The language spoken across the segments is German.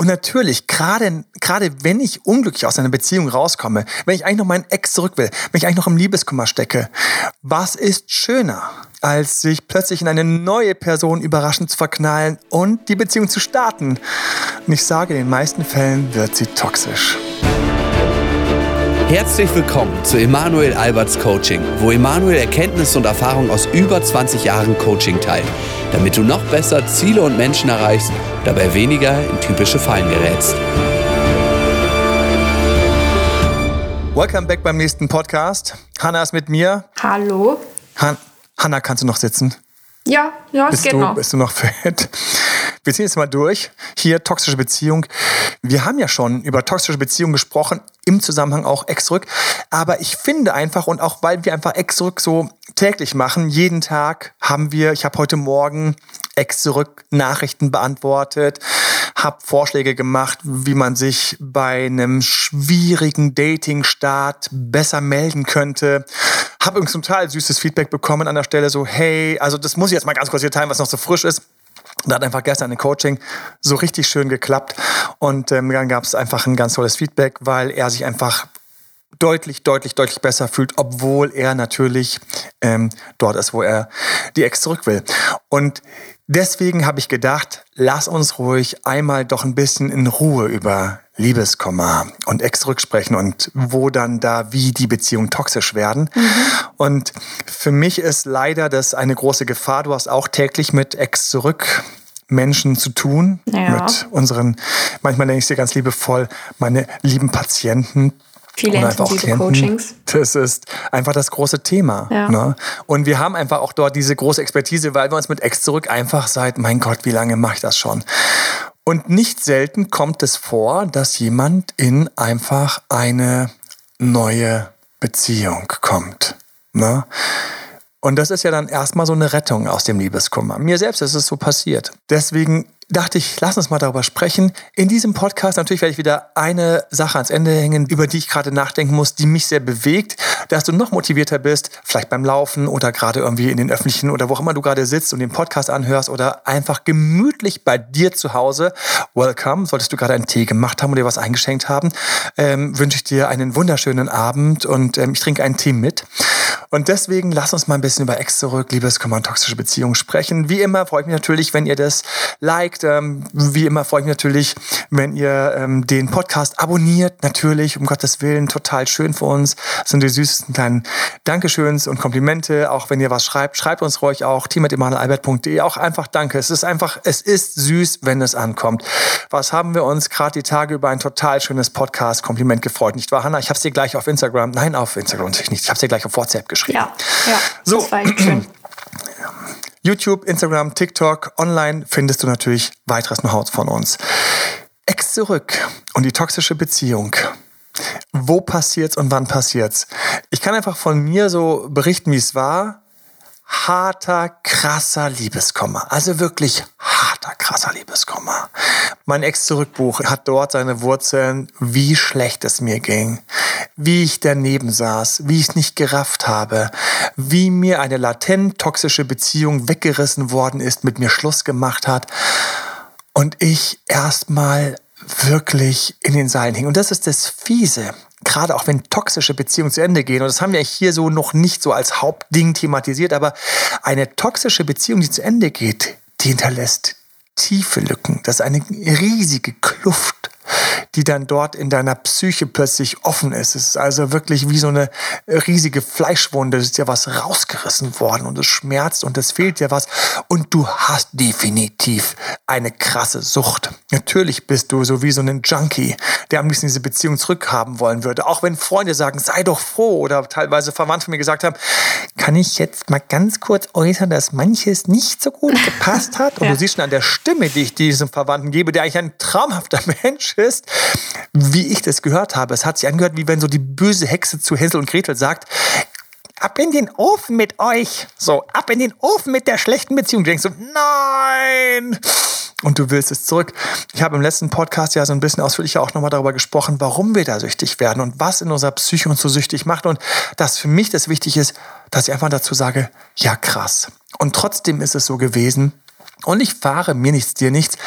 Und natürlich, gerade, gerade wenn ich unglücklich aus einer Beziehung rauskomme, wenn ich eigentlich noch meinen Ex zurück will, wenn ich eigentlich noch im Liebeskummer stecke, was ist schöner, als sich plötzlich in eine neue Person überraschend zu verknallen und die Beziehung zu starten? Und ich sage, in den meisten Fällen wird sie toxisch. Herzlich willkommen zu Emanuel Alberts Coaching, wo Emanuel Erkenntnisse und Erfahrung aus über 20 Jahren Coaching teilt, damit du noch besser Ziele und Menschen erreichst, dabei weniger in typische Fallen gerätst. Welcome back beim nächsten Podcast. Hanna ist mit mir. Hallo. Han Hanna, kannst du noch sitzen? Ja, ja, es geht du, noch. Bist du noch fit? Wir ziehen jetzt mal durch. Hier toxische Beziehung. Wir haben ja schon über toxische Beziehungen gesprochen, im Zusammenhang auch Ex-Rück. Aber ich finde einfach, und auch weil wir einfach Ex-Rück so täglich machen, jeden Tag haben wir, ich habe heute Morgen Ex-Rück Nachrichten beantwortet, habe Vorschläge gemacht, wie man sich bei einem schwierigen Dating-Start besser melden könnte. Habe übrigens total süßes Feedback bekommen an der Stelle, so hey, also das muss ich jetzt mal ganz kurz hier teilen, was noch so frisch ist. Da hat einfach gestern ein Coaching so richtig schön geklappt und ähm, dann gab es einfach ein ganz tolles Feedback, weil er sich einfach deutlich, deutlich, deutlich besser fühlt, obwohl er natürlich ähm, dort ist, wo er die Ex zurück will. Und deswegen habe ich gedacht, lass uns ruhig einmal doch ein bisschen in Ruhe über Liebeskummer und Ex zurücksprechen und wo dann da wie die Beziehungen toxisch werden. Mhm. Und für mich ist leider das eine große Gefahr. Du hast auch täglich mit Ex zurück Menschen zu tun, ja. mit unseren, manchmal nenne ich sie ganz liebevoll, meine lieben Patienten, Viele intensive Coachings. Das ist einfach das große Thema. Ja. Ne? Und wir haben einfach auch dort diese große Expertise, weil wir uns mit Ex zurück einfach seit, mein Gott, wie lange mache ich das schon? Und nicht selten kommt es vor, dass jemand in einfach eine neue Beziehung kommt. Ne? Und das ist ja dann erstmal so eine Rettung aus dem Liebeskummer. Mir selbst ist es so passiert. Deswegen dachte ich, lass uns mal darüber sprechen. In diesem Podcast natürlich werde ich wieder eine Sache ans Ende hängen, über die ich gerade nachdenken muss, die mich sehr bewegt, dass du noch motivierter bist, vielleicht beim Laufen oder gerade irgendwie in den öffentlichen oder wo auch immer du gerade sitzt und den Podcast anhörst oder einfach gemütlich bei dir zu Hause. Welcome. Solltest du gerade einen Tee gemacht haben oder dir was eingeschenkt haben, ähm, wünsche ich dir einen wunderschönen Abend und ähm, ich trinke einen Tee mit. Und deswegen lass uns mal ein bisschen über Ex zurück, Liebeskummer und toxische Beziehungen sprechen. Wie immer freue ich mich natürlich, wenn ihr das liked. Ähm, wie immer freue ich mich natürlich, wenn ihr ähm, den Podcast abonniert. Natürlich, um Gottes Willen, total schön für uns. Das sind die süßesten kleinen Dankeschöns und Komplimente. Auch wenn ihr was schreibt, schreibt uns ruhig auch team.emanuelalbert.de. Auch einfach Danke. Es ist einfach, es ist süß, wenn es ankommt. Was haben wir uns gerade die Tage über ein total schönes Podcast-Kompliment gefreut, nicht wahr, Hanna? Ich habe es dir gleich auf Instagram, nein, auf Instagram natürlich nicht. Ich habe es dir gleich auf WhatsApp geschrieben. Ja, ja. So. Das war echt schön. YouTube, Instagram, TikTok, online findest du natürlich weiteres Know-how von uns. Ex zurück und die toxische Beziehung. Wo passiert's und wann passiert's? Ich kann einfach von mir so berichten, wie es war. Harter, krasser Liebeskummer. Also wirklich krasser Liebeskummer. Mein Ex-Zurückbuch hat dort seine Wurzeln, wie schlecht es mir ging, wie ich daneben saß, wie ich es nicht gerafft habe, wie mir eine latent toxische Beziehung weggerissen worden ist, mit mir Schluss gemacht hat und ich erstmal wirklich in den Seilen hing. Und das ist das Fiese. Gerade auch wenn toxische Beziehungen zu Ende gehen, und das haben wir hier so noch nicht so als Hauptding thematisiert, aber eine toxische Beziehung, die zu Ende geht, die hinterlässt tiefe Lücken. Das ist eine riesige Kluft die dann dort in deiner Psyche plötzlich offen ist. Es ist also wirklich wie so eine riesige Fleischwunde. Es ist ja was rausgerissen worden und es schmerzt und es fehlt dir was. Und du hast definitiv eine krasse Sucht. Natürlich bist du so wie so ein Junkie, der am liebsten diese Beziehung zurückhaben wollen würde. Auch wenn Freunde sagen, sei doch froh oder teilweise Verwandte mir gesagt haben, kann ich jetzt mal ganz kurz äußern, dass manches nicht so gut gepasst hat. Und ja. du siehst schon an der Stimme, die ich diesem Verwandten gebe, der eigentlich ein traumhafter Mensch ist, wie ich das gehört habe. Es hat sich angehört, wie wenn so die böse Hexe zu Hänsel und Gretel sagt, ab in den Ofen mit euch. So, ab in den Ofen mit der schlechten Beziehung. Du denkst so, nein! Und du willst es zurück. Ich habe im letzten Podcast ja so ein bisschen ausführlicher auch nochmal darüber gesprochen, warum wir da süchtig werden und was in unserer Psyche uns so süchtig macht. Und dass für mich das wichtig ist, dass ich einfach dazu sage, ja krass. Und trotzdem ist es so gewesen, Und ich fahre mir nichts, dir nichts,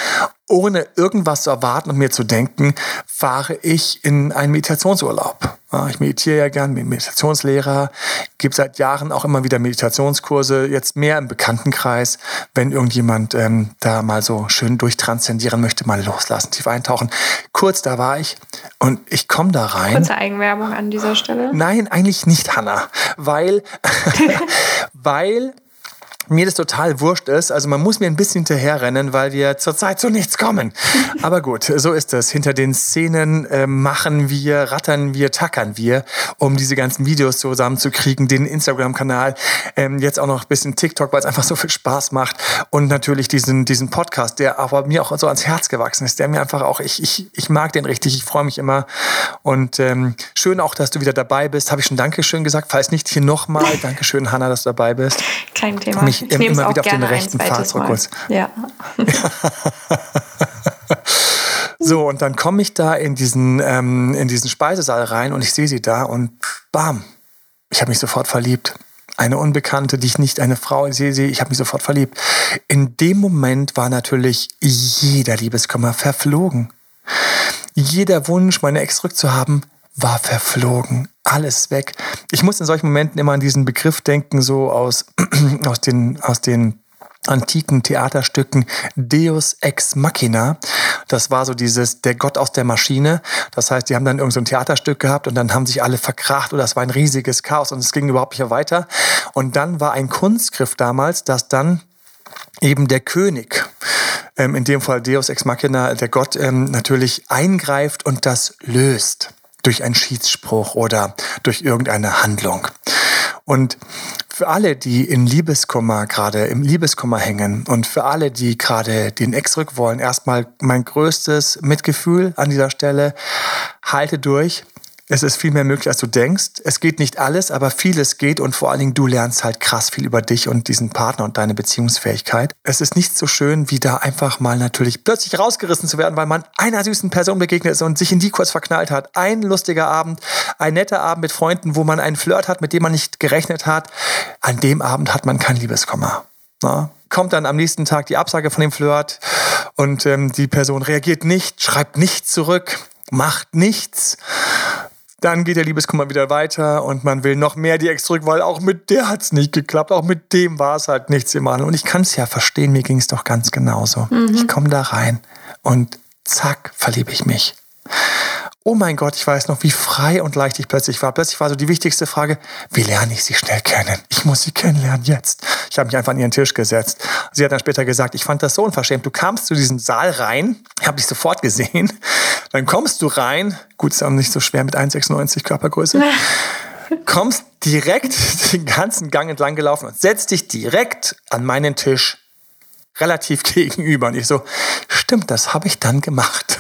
ohne irgendwas zu erwarten und mir zu denken, fahre ich in einen Meditationsurlaub. Ich meditiere ja gern, bin Meditationslehrer, gebe seit Jahren auch immer wieder Meditationskurse, jetzt mehr im Bekanntenkreis, wenn irgendjemand ähm, da mal so schön durchtranszendieren möchte, mal loslassen, tief eintauchen. Kurz, da war ich und ich komme da rein. Kurze Eigenwerbung an dieser Stelle. Nein, eigentlich nicht, Hanna, weil, weil mir das total wurscht ist. Also man muss mir ein bisschen hinterherrennen, weil wir zurzeit zu nichts kommen. Aber gut, so ist es. Hinter den Szenen äh, machen wir, rattern wir, tackern wir, um diese ganzen Videos zusammenzukriegen, den Instagram-Kanal, ähm, jetzt auch noch ein bisschen TikTok, weil es einfach so viel Spaß macht und natürlich diesen, diesen Podcast, der aber mir auch so ans Herz gewachsen ist, der mir einfach auch, ich, ich, ich mag den richtig, ich freue mich immer und ähm, schön auch, dass du wieder dabei bist. Habe ich schon Dankeschön gesagt, falls nicht hier nochmal. Dankeschön, Hanna, dass du dabei bist. Kein Thema mich ich immer wieder auf den rechten Pfad zurückholst. Ja. so, und dann komme ich da in diesen, ähm, in diesen Speisesaal rein und ich sehe sie da und bam, ich habe mich sofort verliebt. Eine Unbekannte, die ich nicht, eine Frau, ich sehe sie, ich habe mich sofort verliebt. In dem Moment war natürlich jeder Liebeskummer verflogen. Jeder Wunsch, meine Ex zurückzuhaben, war verflogen. Alles weg. Ich muss in solchen Momenten immer an diesen Begriff denken, so aus, aus den, aus den antiken Theaterstücken Deus ex machina. Das war so dieses der Gott aus der Maschine. Das heißt, die haben dann irgend so ein Theaterstück gehabt und dann haben sich alle verkracht und das war ein riesiges Chaos und es ging überhaupt nicht weiter. Und dann war ein Kunstgriff damals, dass dann eben der König, ähm, in dem Fall Deus ex machina, der Gott, ähm, natürlich eingreift und das löst durch einen Schiedsspruch oder durch irgendeine Handlung. Und für alle, die in Liebeskummer gerade im Liebeskummer hängen und für alle, die gerade den Ex zurück wollen, erstmal mein größtes Mitgefühl an dieser Stelle. Halte durch. Es ist viel mehr möglich, als du denkst. Es geht nicht alles, aber vieles geht und vor allen Dingen du lernst halt krass viel über dich und diesen Partner und deine Beziehungsfähigkeit. Es ist nicht so schön, wie da einfach mal natürlich plötzlich rausgerissen zu werden, weil man einer süßen Person begegnet ist und sich in die kurz verknallt hat. Ein lustiger Abend, ein netter Abend mit Freunden, wo man einen Flirt hat, mit dem man nicht gerechnet hat. An dem Abend hat man kein Liebeskummer. Na? kommt dann am nächsten Tag die Absage von dem Flirt und ähm, die Person reagiert nicht, schreibt nicht zurück, macht nichts. Dann geht der Liebeskummer wieder weiter und man will noch mehr die Ex zurück, weil auch mit der hat es nicht geklappt. Auch mit dem war es halt nichts im Und ich kann es ja verstehen, mir ging es doch ganz genauso. Mhm. Ich komme da rein und zack, verliebe ich mich oh mein Gott, ich weiß noch, wie frei und leicht ich plötzlich war. Plötzlich war so die wichtigste Frage, wie lerne ich sie schnell kennen? Ich muss sie kennenlernen jetzt. Ich habe mich einfach an ihren Tisch gesetzt. Sie hat dann später gesagt, ich fand das so unverschämt. Du kamst zu diesem Saal rein, ich habe dich sofort gesehen. Dann kommst du rein, gut, ist auch nicht so schwer mit 1,96 Körpergröße. kommst direkt den ganzen Gang entlang gelaufen und setzt dich direkt an meinen Tisch relativ gegenüber. Und ich so, stimmt, das habe ich dann gemacht.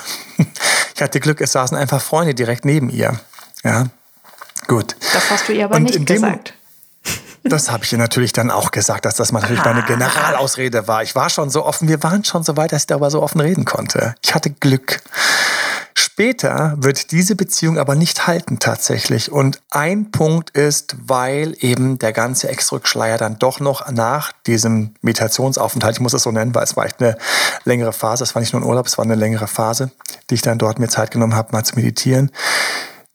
Ich hatte Glück, es saßen einfach Freunde direkt neben ihr. Ja, gut. Das hast du ihr aber Und nicht gesagt. Das habe ich ihr natürlich dann auch gesagt, dass das natürlich meine Generalausrede war. Ich war schon so offen, wir waren schon so weit, dass ich darüber so offen reden konnte. Ich hatte Glück. Später wird diese Beziehung aber nicht halten tatsächlich. Und ein Punkt ist, weil eben der ganze Ex-Rückschleier dann doch noch nach diesem Meditationsaufenthalt, ich muss es so nennen, weil es war echt eine längere Phase, es war nicht nur ein Urlaub, es war eine längere Phase, die ich dann dort mir Zeit genommen habe, mal zu meditieren.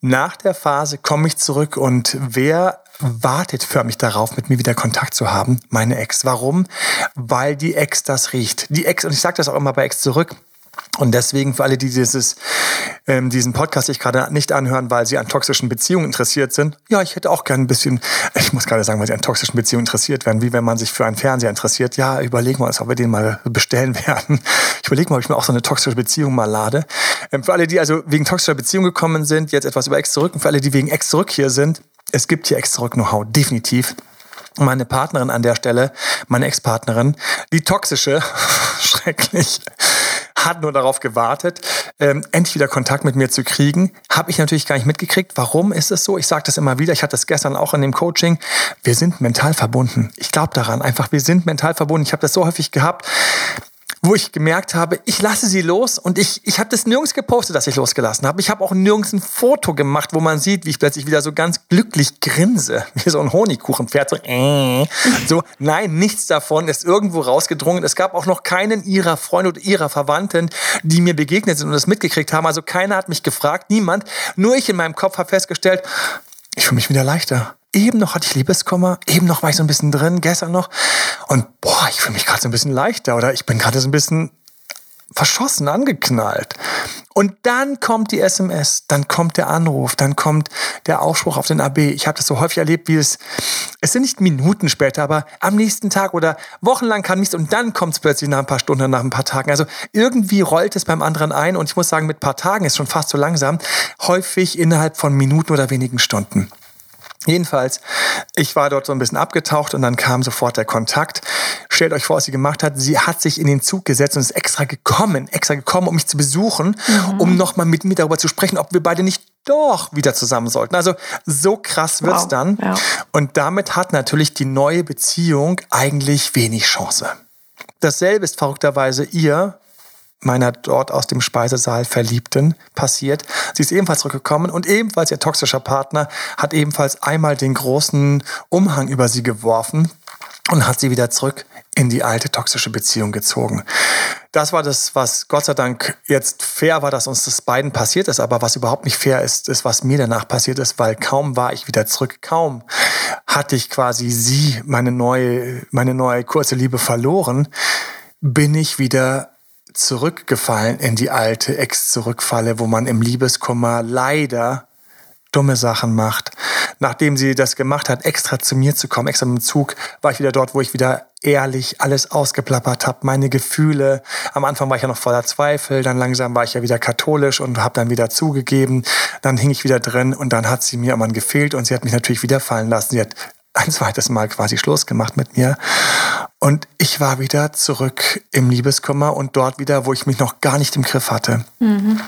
Nach der Phase komme ich zurück und wer wartet förmlich darauf, mit mir wieder Kontakt zu haben? Meine Ex. Warum? Weil die Ex das riecht. Die Ex, und ich sage das auch immer bei Ex zurück, und deswegen für alle, die dieses, ähm, diesen Podcast sich gerade nicht anhören, weil sie an toxischen Beziehungen interessiert sind, ja, ich hätte auch gerne ein bisschen, ich muss gerade sagen, weil sie an toxischen Beziehungen interessiert werden, wie wenn man sich für einen Fernseher interessiert. Ja, überlegen wir uns, ob wir den mal bestellen werden. Ich überlege mal, ob ich mir auch so eine toxische Beziehung mal lade. Ähm, für alle, die also wegen toxischer Beziehung gekommen sind, jetzt etwas über Ex zurück und für alle, die wegen Ex zurück hier sind, es gibt hier Ex zurück Know-how, definitiv meine Partnerin an der Stelle, meine Ex-Partnerin, die toxische, schrecklich, hat nur darauf gewartet, ähm, endlich wieder Kontakt mit mir zu kriegen. Habe ich natürlich gar nicht mitgekriegt. Warum ist es so? Ich sage das immer wieder. Ich hatte das gestern auch in dem Coaching. Wir sind mental verbunden. Ich glaube daran einfach. Wir sind mental verbunden. Ich habe das so häufig gehabt wo ich gemerkt habe, ich lasse sie los und ich, ich habe das nirgends gepostet, dass ich losgelassen habe. Ich habe auch nirgends ein Foto gemacht, wo man sieht, wie ich plötzlich wieder so ganz glücklich grinse, wie so ein Honigkuchenpferd. So, äh. so, nein, nichts davon ist irgendwo rausgedrungen. Es gab auch noch keinen ihrer Freunde oder ihrer Verwandten, die mir begegnet sind und das mitgekriegt haben. Also keiner hat mich gefragt, niemand. Nur ich in meinem Kopf habe festgestellt, ich fühle mich wieder leichter. Eben noch hatte ich Liebeskummer, eben noch war ich so ein bisschen drin, gestern noch. Und boah, ich fühle mich gerade so ein bisschen leichter oder ich bin gerade so ein bisschen verschossen, angeknallt. Und dann kommt die SMS, dann kommt der Anruf, dann kommt der Aufspruch auf den AB. Ich habe das so häufig erlebt, wie es, es sind nicht Minuten später, aber am nächsten Tag oder wochenlang kam nichts und dann kommt es plötzlich nach ein paar Stunden, nach ein paar Tagen. Also irgendwie rollt es beim anderen ein und ich muss sagen, mit ein paar Tagen ist schon fast so langsam, häufig innerhalb von Minuten oder wenigen Stunden. Jedenfalls, ich war dort so ein bisschen abgetaucht und dann kam sofort der Kontakt. Stellt euch vor, was sie gemacht hat. Sie hat sich in den Zug gesetzt und ist extra gekommen, extra gekommen, um mich zu besuchen, mhm. um nochmal mit mir darüber zu sprechen, ob wir beide nicht doch wieder zusammen sollten. Also so krass wird's wow. dann. Ja. Und damit hat natürlich die neue Beziehung eigentlich wenig Chance. Dasselbe ist verrückterweise ihr meiner dort aus dem Speisesaal Verliebten passiert. Sie ist ebenfalls zurückgekommen und ebenfalls ihr toxischer Partner hat ebenfalls einmal den großen Umhang über sie geworfen und hat sie wieder zurück in die alte toxische Beziehung gezogen. Das war das, was Gott sei Dank jetzt fair war, dass uns das beiden passiert ist. Aber was überhaupt nicht fair ist, ist, was mir danach passiert ist, weil kaum war ich wieder zurück, kaum hatte ich quasi sie, meine neue, meine neue kurze Liebe verloren, bin ich wieder zurückgefallen in die alte Ex-Zurückfalle, wo man im Liebeskummer leider dumme Sachen macht. Nachdem sie das gemacht hat, extra zu mir zu kommen, extra mit dem Zug, war ich wieder dort, wo ich wieder ehrlich alles ausgeplappert habe, meine Gefühle. Am Anfang war ich ja noch voller Zweifel, dann langsam war ich ja wieder katholisch und habe dann wieder zugegeben. Dann hing ich wieder drin und dann hat sie mir immer gefehlt und sie hat mich natürlich wieder fallen lassen. Sie hat ein zweites Mal quasi Schluss gemacht mit mir. Und ich war wieder zurück im Liebeskummer und dort wieder, wo ich mich noch gar nicht im Griff hatte. Mhm.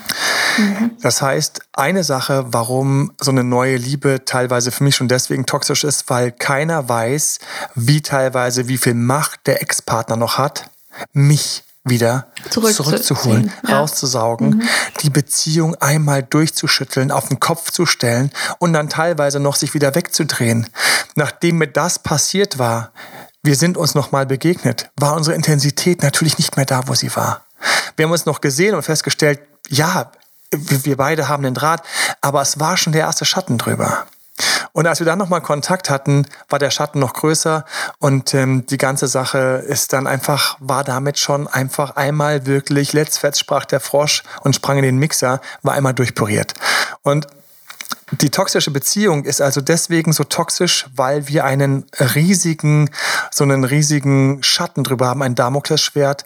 Mhm. Das heißt, eine Sache, warum so eine neue Liebe teilweise für mich schon deswegen toxisch ist, weil keiner weiß, wie teilweise, wie viel Macht der Ex-Partner noch hat, mich wieder Zurück zurückzuholen, ja. rauszusaugen, mhm. die Beziehung einmal durchzuschütteln, auf den Kopf zu stellen und dann teilweise noch sich wieder wegzudrehen. Nachdem mir das passiert war, wir sind uns nochmal begegnet, war unsere Intensität natürlich nicht mehr da, wo sie war. Wir haben uns noch gesehen und festgestellt, ja, wir beide haben den Draht, aber es war schon der erste Schatten drüber. Und als wir dann nochmal Kontakt hatten, war der Schatten noch größer und ähm, die ganze Sache ist dann einfach, war damit schon einfach einmal wirklich, let's fetz sprach der Frosch und sprang in den Mixer, war einmal durchpuriert. Und die toxische Beziehung ist also deswegen so toxisch, weil wir einen riesigen, so einen riesigen Schatten drüber haben, ein Damoklesschwert,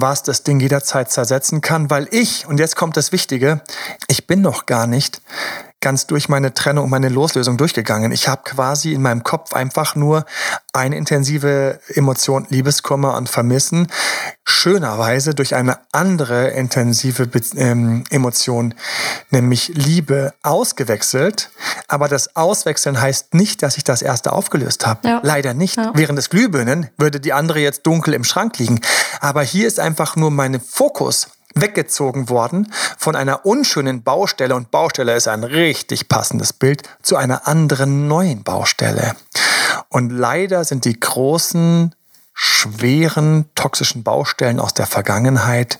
was das Ding jederzeit zersetzen kann, weil ich, und jetzt kommt das Wichtige, ich bin noch gar nicht ganz durch meine Trennung und meine Loslösung durchgegangen. Ich habe quasi in meinem Kopf einfach nur eine intensive Emotion Liebeskummer und Vermissen schönerweise durch eine andere intensive Be ähm, Emotion, nämlich Liebe, ausgewechselt. Aber das Auswechseln heißt nicht, dass ich das erste aufgelöst habe. Ja. Leider nicht. Ja. Während des Glühbirnen würde die andere jetzt dunkel im Schrank liegen. Aber hier ist einfach nur mein Fokus weggezogen worden von einer unschönen Baustelle, und Baustelle ist ein richtig passendes Bild, zu einer anderen neuen Baustelle. Und leider sind die großen, schweren, toxischen Baustellen aus der Vergangenheit,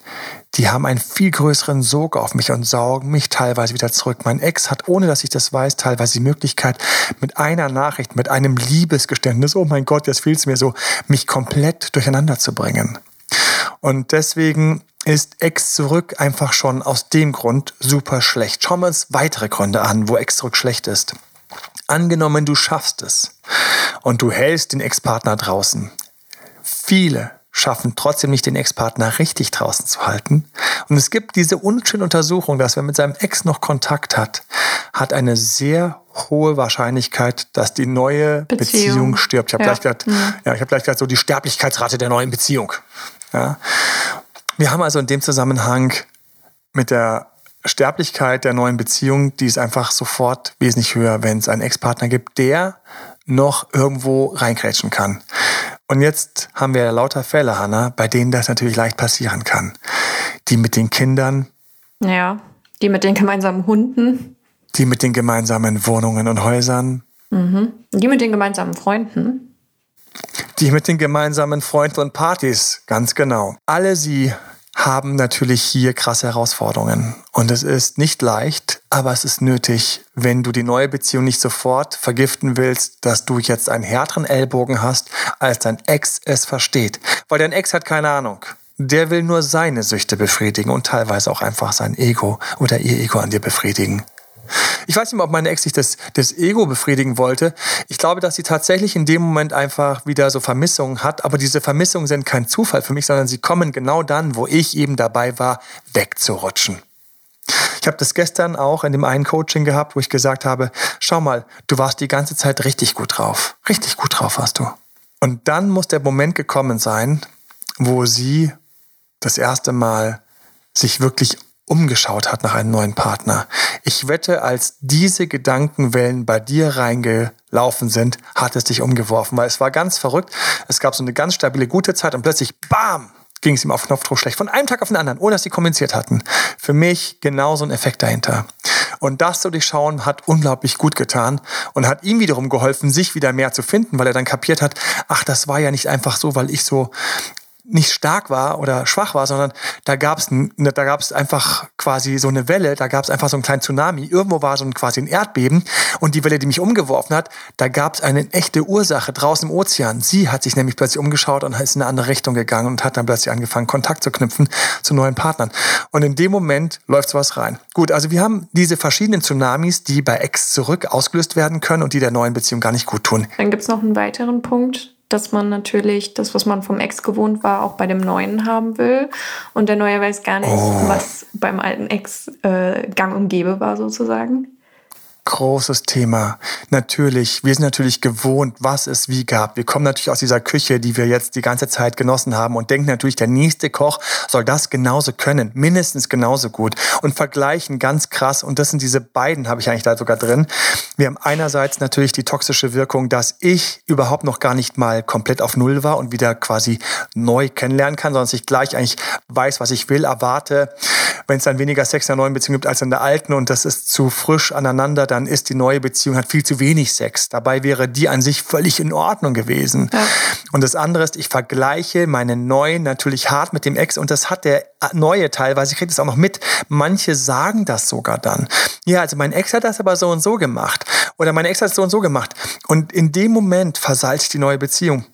die haben einen viel größeren Sog auf mich und saugen mich teilweise wieder zurück. Mein Ex hat, ohne dass ich das weiß, teilweise die Möglichkeit, mit einer Nachricht, mit einem Liebesgeständnis, oh mein Gott, jetzt fehlt es mir so, mich komplett durcheinander zu bringen. Und deswegen ist Ex zurück einfach schon aus dem Grund super schlecht. Schauen wir uns weitere Gründe an, wo Ex zurück schlecht ist. Angenommen, du schaffst es und du hältst den Ex-Partner draußen. Viele schaffen trotzdem nicht den Ex-Partner richtig draußen zu halten. Und es gibt diese unschöne Untersuchung, dass wer mit seinem Ex noch Kontakt hat, hat eine sehr hohe Wahrscheinlichkeit, dass die neue Beziehung, Beziehung stirbt. Ich habe ja. gleich gesagt, mhm. ja, ich habe gleich gesagt, so die Sterblichkeitsrate der neuen Beziehung. Ja. Wir haben also in dem Zusammenhang mit der Sterblichkeit der neuen Beziehung, die ist einfach sofort wesentlich höher, wenn es einen Ex-Partner gibt, der noch irgendwo reinkrätschen kann. Und jetzt haben wir lauter Fälle, Hanna, bei denen das natürlich leicht passieren kann. Die mit den Kindern. Ja, die mit den gemeinsamen Hunden. Die mit den gemeinsamen Wohnungen und Häusern. Mhm. Die mit den gemeinsamen Freunden. Die mit den gemeinsamen Freunden und Partys, ganz genau. Alle sie haben natürlich hier krasse Herausforderungen. Und es ist nicht leicht, aber es ist nötig, wenn du die neue Beziehung nicht sofort vergiften willst, dass du jetzt einen härteren Ellbogen hast, als dein Ex es versteht. Weil dein Ex hat keine Ahnung. Der will nur seine Süchte befriedigen und teilweise auch einfach sein Ego oder ihr Ego an dir befriedigen. Ich weiß nicht mehr, ob meine Ex sich das, das Ego befriedigen wollte. Ich glaube, dass sie tatsächlich in dem Moment einfach wieder so Vermissungen hat. Aber diese Vermissungen sind kein Zufall für mich, sondern sie kommen genau dann, wo ich eben dabei war, wegzurutschen. Ich habe das gestern auch in dem einen Coaching gehabt, wo ich gesagt habe, schau mal, du warst die ganze Zeit richtig gut drauf. Richtig gut drauf warst du. Und dann muss der Moment gekommen sein, wo sie das erste Mal sich wirklich umgeschaut hat nach einem neuen Partner. Ich wette, als diese Gedankenwellen bei dir reingelaufen sind, hat es dich umgeworfen, weil es war ganz verrückt. Es gab so eine ganz stabile, gute Zeit und plötzlich, bam, ging es ihm auf Knopfdruck schlecht. Von einem Tag auf den anderen, ohne dass sie kommuniziert hatten. Für mich genauso ein Effekt dahinter. Und das zu durchschauen hat unglaublich gut getan und hat ihm wiederum geholfen, sich wieder mehr zu finden, weil er dann kapiert hat, ach, das war ja nicht einfach so, weil ich so nicht stark war oder schwach war, sondern da gab es da gab's einfach quasi so eine Welle, da gab es einfach so einen kleinen Tsunami. Irgendwo war so ein, quasi ein Erdbeben und die Welle, die mich umgeworfen hat, da gab es eine echte Ursache draußen im Ozean. Sie hat sich nämlich plötzlich umgeschaut und ist in eine andere Richtung gegangen und hat dann plötzlich angefangen, Kontakt zu knüpfen zu neuen Partnern. Und in dem Moment läuft sowas rein. Gut, also wir haben diese verschiedenen Tsunamis, die bei Ex zurück ausgelöst werden können und die der neuen Beziehung gar nicht gut tun. Dann gibt es noch einen weiteren Punkt, dass man natürlich das, was man vom Ex gewohnt war, auch bei dem Neuen haben will. Und der Neue weiß gar nicht, oh. was beim alten Ex äh, gang und gäbe war, sozusagen großes Thema. Natürlich, wir sind natürlich gewohnt, was es wie gab. Wir kommen natürlich aus dieser Küche, die wir jetzt die ganze Zeit genossen haben und denken natürlich, der nächste Koch soll das genauso können, mindestens genauso gut und vergleichen ganz krass. Und das sind diese beiden, habe ich eigentlich da sogar drin. Wir haben einerseits natürlich die toxische Wirkung, dass ich überhaupt noch gar nicht mal komplett auf Null war und wieder quasi neu kennenlernen kann, sondern dass ich gleich eigentlich weiß, was ich will, erwarte. Wenn es dann weniger Sex in der neuen Beziehung gibt als in der alten und das ist zu frisch aneinander, dann ist die neue Beziehung hat viel zu wenig Sex. Dabei wäre die an sich völlig in Ordnung gewesen. Ja. Und das andere ist, ich vergleiche meine neuen natürlich hart mit dem Ex und das hat der neue teilweise, ich kriege das auch noch mit. Manche sagen das sogar dann. Ja, also mein Ex hat das aber so und so gemacht. Oder mein Ex hat es so und so gemacht. Und in dem Moment versalzt die neue Beziehung.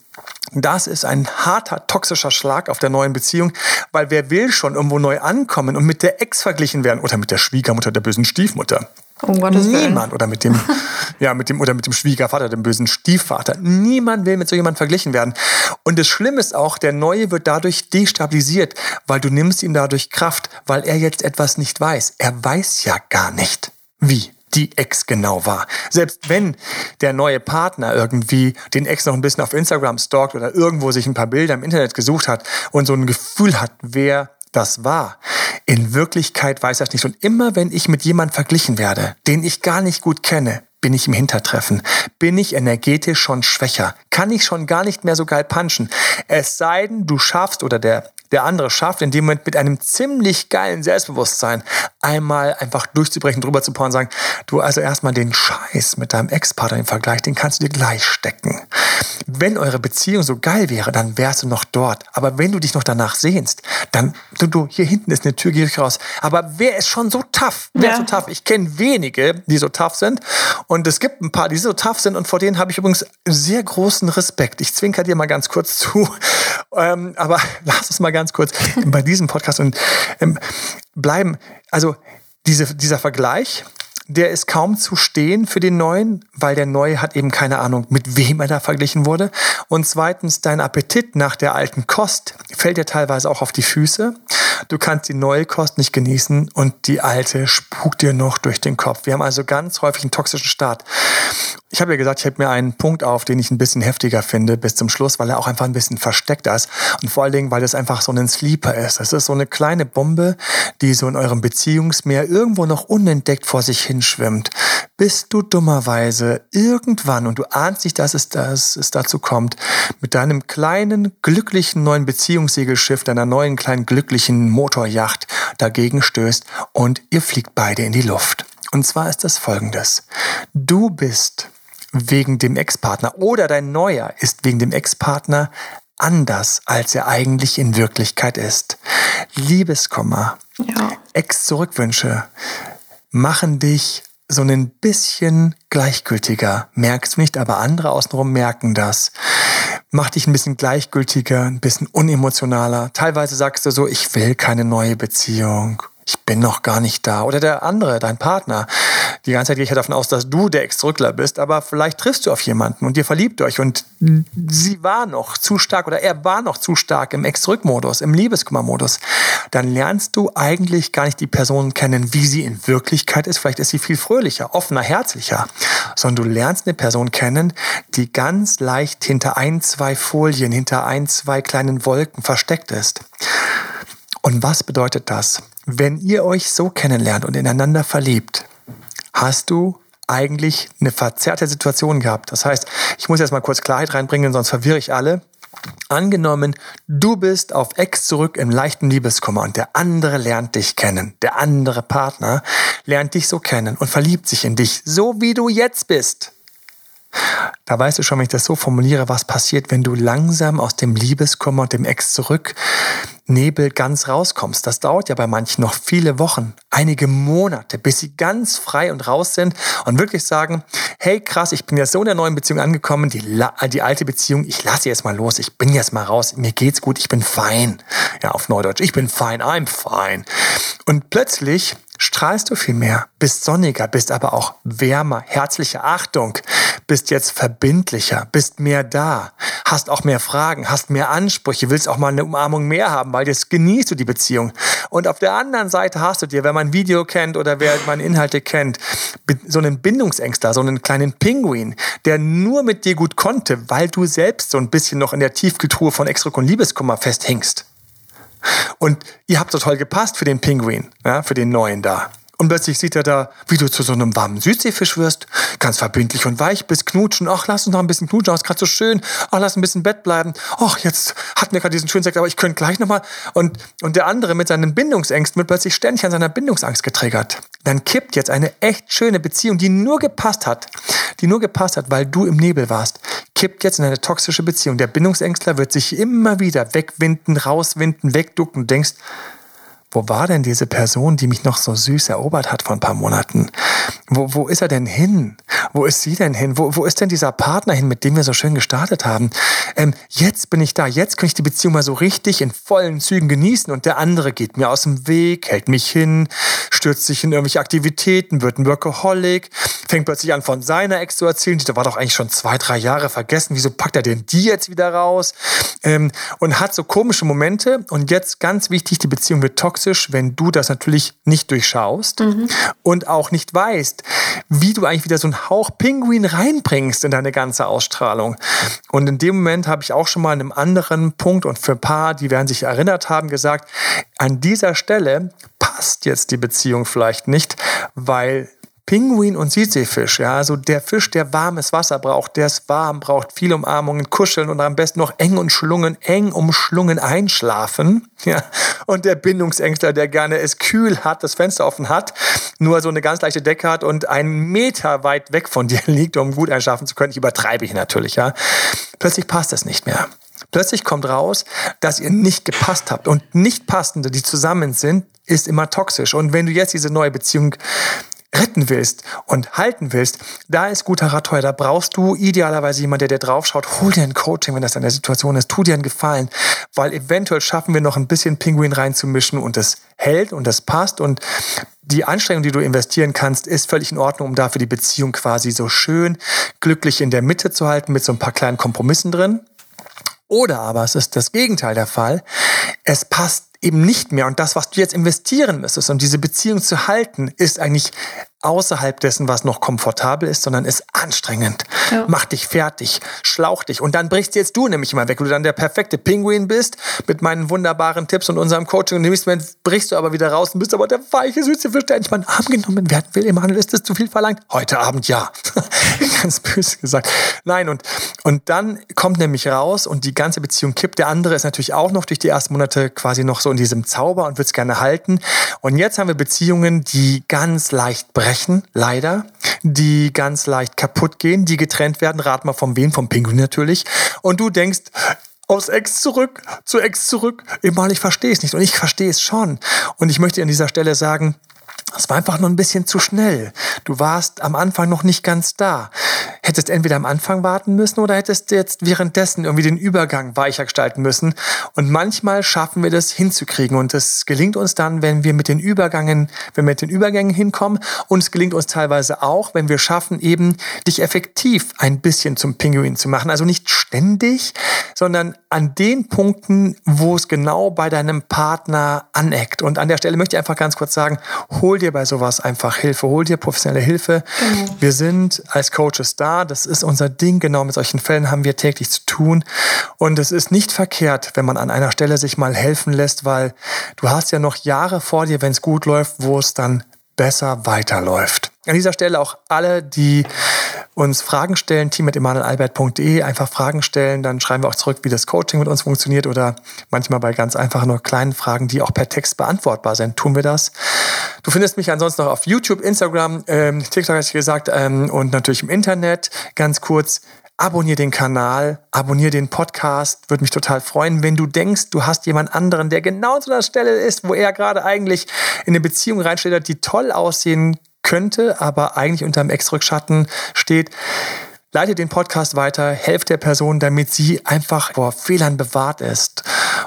Das ist ein harter, toxischer Schlag auf der neuen Beziehung, weil wer will schon irgendwo neu ankommen und mit der Ex verglichen werden oder mit der Schwiegermutter der bösen Stiefmutter? Um Gottes Niemand oder mit dem, ja, mit dem oder mit dem Schwiegervater, dem bösen Stiefvater. Niemand will mit so jemandem verglichen werden. Und das Schlimme ist auch, der Neue wird dadurch destabilisiert, weil du nimmst ihm dadurch Kraft, weil er jetzt etwas nicht weiß. Er weiß ja gar nicht, wie die Ex genau war. Selbst wenn der neue Partner irgendwie den Ex noch ein bisschen auf Instagram stalkt oder irgendwo sich ein paar Bilder im Internet gesucht hat und so ein Gefühl hat, wer das war. In Wirklichkeit weiß er es nicht. Und immer wenn ich mit jemandem verglichen werde, den ich gar nicht gut kenne, bin ich im Hintertreffen? Bin ich energetisch schon schwächer? Kann ich schon gar nicht mehr so geil punchen? Es sei denn, du schaffst oder der der andere schafft, in dem Moment mit einem ziemlich geilen Selbstbewusstsein einmal einfach durchzubrechen, drüber zu und sagen, du also erstmal den Scheiß mit deinem Ex-Partner im Vergleich, den kannst du dir gleich stecken. Wenn eure Beziehung so geil wäre, dann wärst du noch dort. Aber wenn du dich noch danach sehnst, dann, du, du hier hinten ist eine Tür, geh ich raus. Aber wer ist schon so tough? Wer ja. ist so tough? Ich kenne wenige, die so tough sind. Und es gibt ein paar, die so tough sind. Und vor denen habe ich übrigens sehr großen Respekt. Ich zwinker dir mal ganz kurz zu. Ähm, aber lass uns mal ganz ganz kurz bei diesem Podcast und ähm, bleiben. Also diese, dieser Vergleich, der ist kaum zu stehen für den Neuen, weil der Neue hat eben keine Ahnung, mit wem er da verglichen wurde. Und zweitens, dein Appetit nach der alten Kost fällt dir teilweise auch auf die Füße. Du kannst die neue Kost nicht genießen und die alte spukt dir noch durch den Kopf. Wir haben also ganz häufig einen toxischen Start. Ich habe ja gesagt, ich habe mir einen Punkt auf, den ich ein bisschen heftiger finde bis zum Schluss, weil er auch einfach ein bisschen versteckt ist. Und vor allen Dingen, weil das einfach so ein Sleeper ist. Das ist so eine kleine Bombe, die so in eurem Beziehungsmeer irgendwo noch unentdeckt vor sich hinschwimmt. bis du dummerweise irgendwann, und du ahnst nicht, dass es, dass es dazu kommt, mit deinem kleinen, glücklichen neuen Beziehungssegelschiff, deiner neuen kleinen, glücklichen Motorjacht dagegen stößt und ihr fliegt beide in die Luft. Und zwar ist das folgendes. Du bist wegen dem Ex-Partner oder dein neuer ist wegen dem Ex-Partner anders, als er eigentlich in Wirklichkeit ist. Liebeskummer, ja. Ex-Zurückwünsche machen dich so ein bisschen gleichgültiger. Merkst du nicht, aber andere außenrum merken das. Mach dich ein bisschen gleichgültiger, ein bisschen unemotionaler. Teilweise sagst du so, ich will keine neue Beziehung ich bin noch gar nicht da. Oder der andere, dein Partner. Die ganze Zeit gehe ich ja davon aus, dass du der Ex-Rückler bist, aber vielleicht triffst du auf jemanden und ihr verliebt euch und sie war noch zu stark oder er war noch zu stark im Ex-Rück-Modus, im Liebeskummer-Modus. Dann lernst du eigentlich gar nicht die Person kennen, wie sie in Wirklichkeit ist. Vielleicht ist sie viel fröhlicher, offener, herzlicher. Sondern du lernst eine Person kennen, die ganz leicht hinter ein, zwei Folien, hinter ein, zwei kleinen Wolken versteckt ist. Und was bedeutet das? Wenn ihr euch so kennenlernt und ineinander verliebt, hast du eigentlich eine verzerrte Situation gehabt. Das heißt, ich muss jetzt mal kurz Klarheit reinbringen, sonst verwirre ich alle. Angenommen, du bist auf Ex zurück im leichten Liebeskummer und der andere lernt dich kennen. Der andere Partner lernt dich so kennen und verliebt sich in dich, so wie du jetzt bist. Da weißt du schon, wenn ich das so formuliere, was passiert, wenn du langsam aus dem Liebeskummer und dem Ex zurück Nebel ganz rauskommst. Das dauert ja bei manchen noch viele Wochen, einige Monate, bis sie ganz frei und raus sind und wirklich sagen, hey krass, ich bin jetzt so in der neuen Beziehung angekommen, die, die alte Beziehung, ich lasse jetzt mal los, ich bin jetzt mal raus, mir geht's gut, ich bin fein. Ja, auf Neudeutsch, ich bin fein, I'm fine. Und plötzlich strahlst du viel mehr, bist sonniger, bist aber auch wärmer, herzliche Achtung, bist jetzt verbindlicher, bist mehr da, hast auch mehr Fragen, hast mehr Ansprüche, willst auch mal eine Umarmung mehr haben, weil jetzt genießt du die Beziehung. Und auf der anderen Seite hast du dir, wenn man ein Video kennt oder wer meine Inhalte kennt, so einen Bindungsängster, so einen kleinen Pinguin, der nur mit dir gut konnte, weil du selbst so ein bisschen noch in der Tiefkultur von Exdruck und Liebeskummer festhängst. Und ihr habt so toll gepasst für den Pinguin, ja, für den neuen da. Und plötzlich sieht er da, wie du zu so einem warmen Südseefisch wirst, ganz verbindlich und weich bist, knutschen. Ach, lass uns noch ein bisschen knutschen, ist gerade so schön. Ach, lass ein bisschen Bett bleiben. Ach, jetzt hatten wir gerade diesen schönen Sex, aber ich könnte gleich nochmal. Und, und der andere mit seinen Bindungsängsten wird plötzlich ständig an seiner Bindungsangst getriggert. Dann kippt jetzt eine echt schöne Beziehung, die nur gepasst hat, die nur gepasst hat, weil du im Nebel warst, kippt jetzt in eine toxische Beziehung. Der Bindungsängstler wird sich immer wieder wegwinden, rauswinden, wegducken und denkst, wo war denn diese Person, die mich noch so süß erobert hat vor ein paar Monaten? Wo, wo ist er denn hin? Wo ist sie denn hin? Wo, wo ist denn dieser Partner hin, mit dem wir so schön gestartet haben? Ähm, jetzt bin ich da, jetzt kann ich die Beziehung mal so richtig in vollen Zügen genießen und der andere geht mir aus dem Weg, hält mich hin, stürzt sich in irgendwelche Aktivitäten, wird ein Workaholic, fängt plötzlich an von seiner Ex zu erzählen, die war doch eigentlich schon zwei, drei Jahre vergessen, wieso packt er denn die jetzt wieder raus? Ähm, und hat so komische Momente und jetzt ganz wichtig, die Beziehung wird toxisch toxisch, wenn du das natürlich nicht durchschaust mhm. und auch nicht weißt, wie du eigentlich wieder so einen Hauch Pinguin reinbringst in deine ganze Ausstrahlung. Und in dem Moment habe ich auch schon mal an einem anderen Punkt und für ein paar, die werden sich erinnert haben, gesagt, an dieser Stelle passt jetzt die Beziehung vielleicht nicht, weil Pinguin und Südseefisch, ja, also der Fisch, der warmes Wasser braucht, der es warm braucht, viel Umarmungen, kuscheln und am besten noch eng und schlungen, eng umschlungen einschlafen, ja. Und der Bindungsängstler, der gerne es kühl hat, das Fenster offen hat, nur so eine ganz leichte Decke hat und einen Meter weit weg von dir liegt, um gut einschlafen zu können. Ich übertreibe ich natürlich, ja. Plötzlich passt das nicht mehr. Plötzlich kommt raus, dass ihr nicht gepasst habt. Und nicht passende, die zusammen sind, ist immer toxisch. Und wenn du jetzt diese neue Beziehung retten willst und halten willst, da ist guter Rat teuer. Da brauchst du idealerweise jemanden, der dir drauf schaut. Hol dir ein Coaching, wenn das der Situation ist. Tu dir einen Gefallen, weil eventuell schaffen wir noch ein bisschen Pinguin reinzumischen und es hält und das passt und die Anstrengung, die du investieren kannst, ist völlig in Ordnung, um dafür die Beziehung quasi so schön glücklich in der Mitte zu halten mit so ein paar kleinen Kompromissen drin. Oder aber es ist das Gegenteil der Fall. es passt eben nicht mehr. Und das, was du jetzt investieren müsstest, um diese Beziehung zu halten, ist eigentlich außerhalb dessen, was noch komfortabel ist, sondern ist anstrengend. Ja. Mach dich fertig, schlauch dich. Und dann brichst jetzt du nämlich immer weg, weil du dann der perfekte Pinguin bist mit meinen wunderbaren Tipps und unserem Coaching. Und im nächsten Moment brichst du aber wieder raus und bist aber der weiche, süße Fisch, der endlich meinen Arm genommen werden will. Emanuel, ist das zu viel verlangt? Heute Abend ja. Ganz böse gesagt. Nein, und, und dann kommt nämlich raus und die ganze Beziehung kippt. Der andere ist natürlich auch noch durch die ersten Monate quasi noch so in diesem Zauber und wird es gerne halten. Und jetzt haben wir Beziehungen, die ganz leicht brechen leider, die ganz leicht kaputt gehen, die getrennt werden. Rat mal vom wen? Vom Pinguin natürlich. Und du denkst, aus Ex zurück, zu Ex zurück. Immer, ich verstehe es nicht. Und ich verstehe es schon. Und ich möchte an dieser Stelle sagen, es war einfach nur ein bisschen zu schnell. Du warst am Anfang noch nicht ganz da. Hättest entweder am Anfang warten müssen oder hättest jetzt währenddessen irgendwie den Übergang weicher gestalten müssen. Und manchmal schaffen wir das hinzukriegen. Und es gelingt uns dann, wenn wir mit den Übergängen, wenn wir mit den Übergängen hinkommen. Und es gelingt uns teilweise auch, wenn wir schaffen, eben dich effektiv ein bisschen zum Pinguin zu machen. Also nicht ständig, sondern an den Punkten, wo es genau bei deinem Partner aneckt. Und an der Stelle möchte ich einfach ganz kurz sagen, hol dir bei sowas einfach Hilfe, hol dir professionelle Hilfe. Genau. Wir sind als Coaches da, das ist unser Ding, genau mit solchen Fällen haben wir täglich zu tun. Und es ist nicht verkehrt, wenn man an einer Stelle sich mal helfen lässt, weil du hast ja noch Jahre vor dir, wenn es gut läuft, wo es dann besser weiterläuft. An dieser Stelle auch alle, die uns Fragen stellen, team.emanuelalbert.de, einfach Fragen stellen, dann schreiben wir auch zurück, wie das Coaching mit uns funktioniert oder manchmal bei ganz einfachen, nur kleinen Fragen, die auch per Text beantwortbar sind, tun wir das. Du findest mich ansonsten noch auf YouTube, Instagram, ähm, TikTok, hast du gesagt, ähm, und natürlich im Internet. Ganz kurz, abonnier den Kanal, abonnier den Podcast, würde mich total freuen. Wenn du denkst, du hast jemand anderen, der genau zu der Stelle ist, wo er gerade eigentlich in eine Beziehung reinsteht, die toll aussehen könnte, aber eigentlich unter dem Ex-Rückschatten steht, leite den Podcast weiter, helft der Person, damit sie einfach vor Fehlern bewahrt ist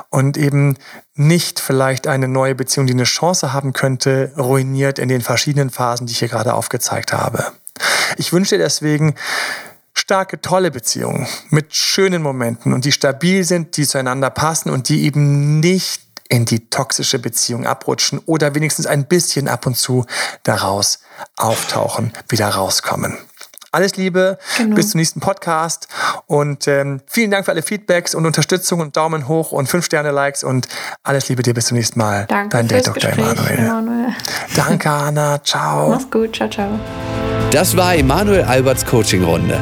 und eben nicht vielleicht eine neue Beziehung, die eine Chance haben könnte, ruiniert in den verschiedenen Phasen, die ich hier gerade aufgezeigt habe. Ich wünsche dir deswegen starke, tolle Beziehungen mit schönen Momenten und die stabil sind, die zueinander passen und die eben nicht in die toxische Beziehung abrutschen oder wenigstens ein bisschen ab und zu daraus auftauchen, wieder rauskommen. Alles Liebe, genau. bis zum nächsten Podcast und ähm, vielen Dank für alle Feedbacks und Unterstützung und Daumen hoch und 5 Sterne Likes und alles Liebe dir bis zum nächsten Mal. Danke Dein Date Dr. Emanuel. Emanuel. Danke Anna, ciao. Mach's gut, ciao ciao. Das war Emanuel Alberts Coaching Runde.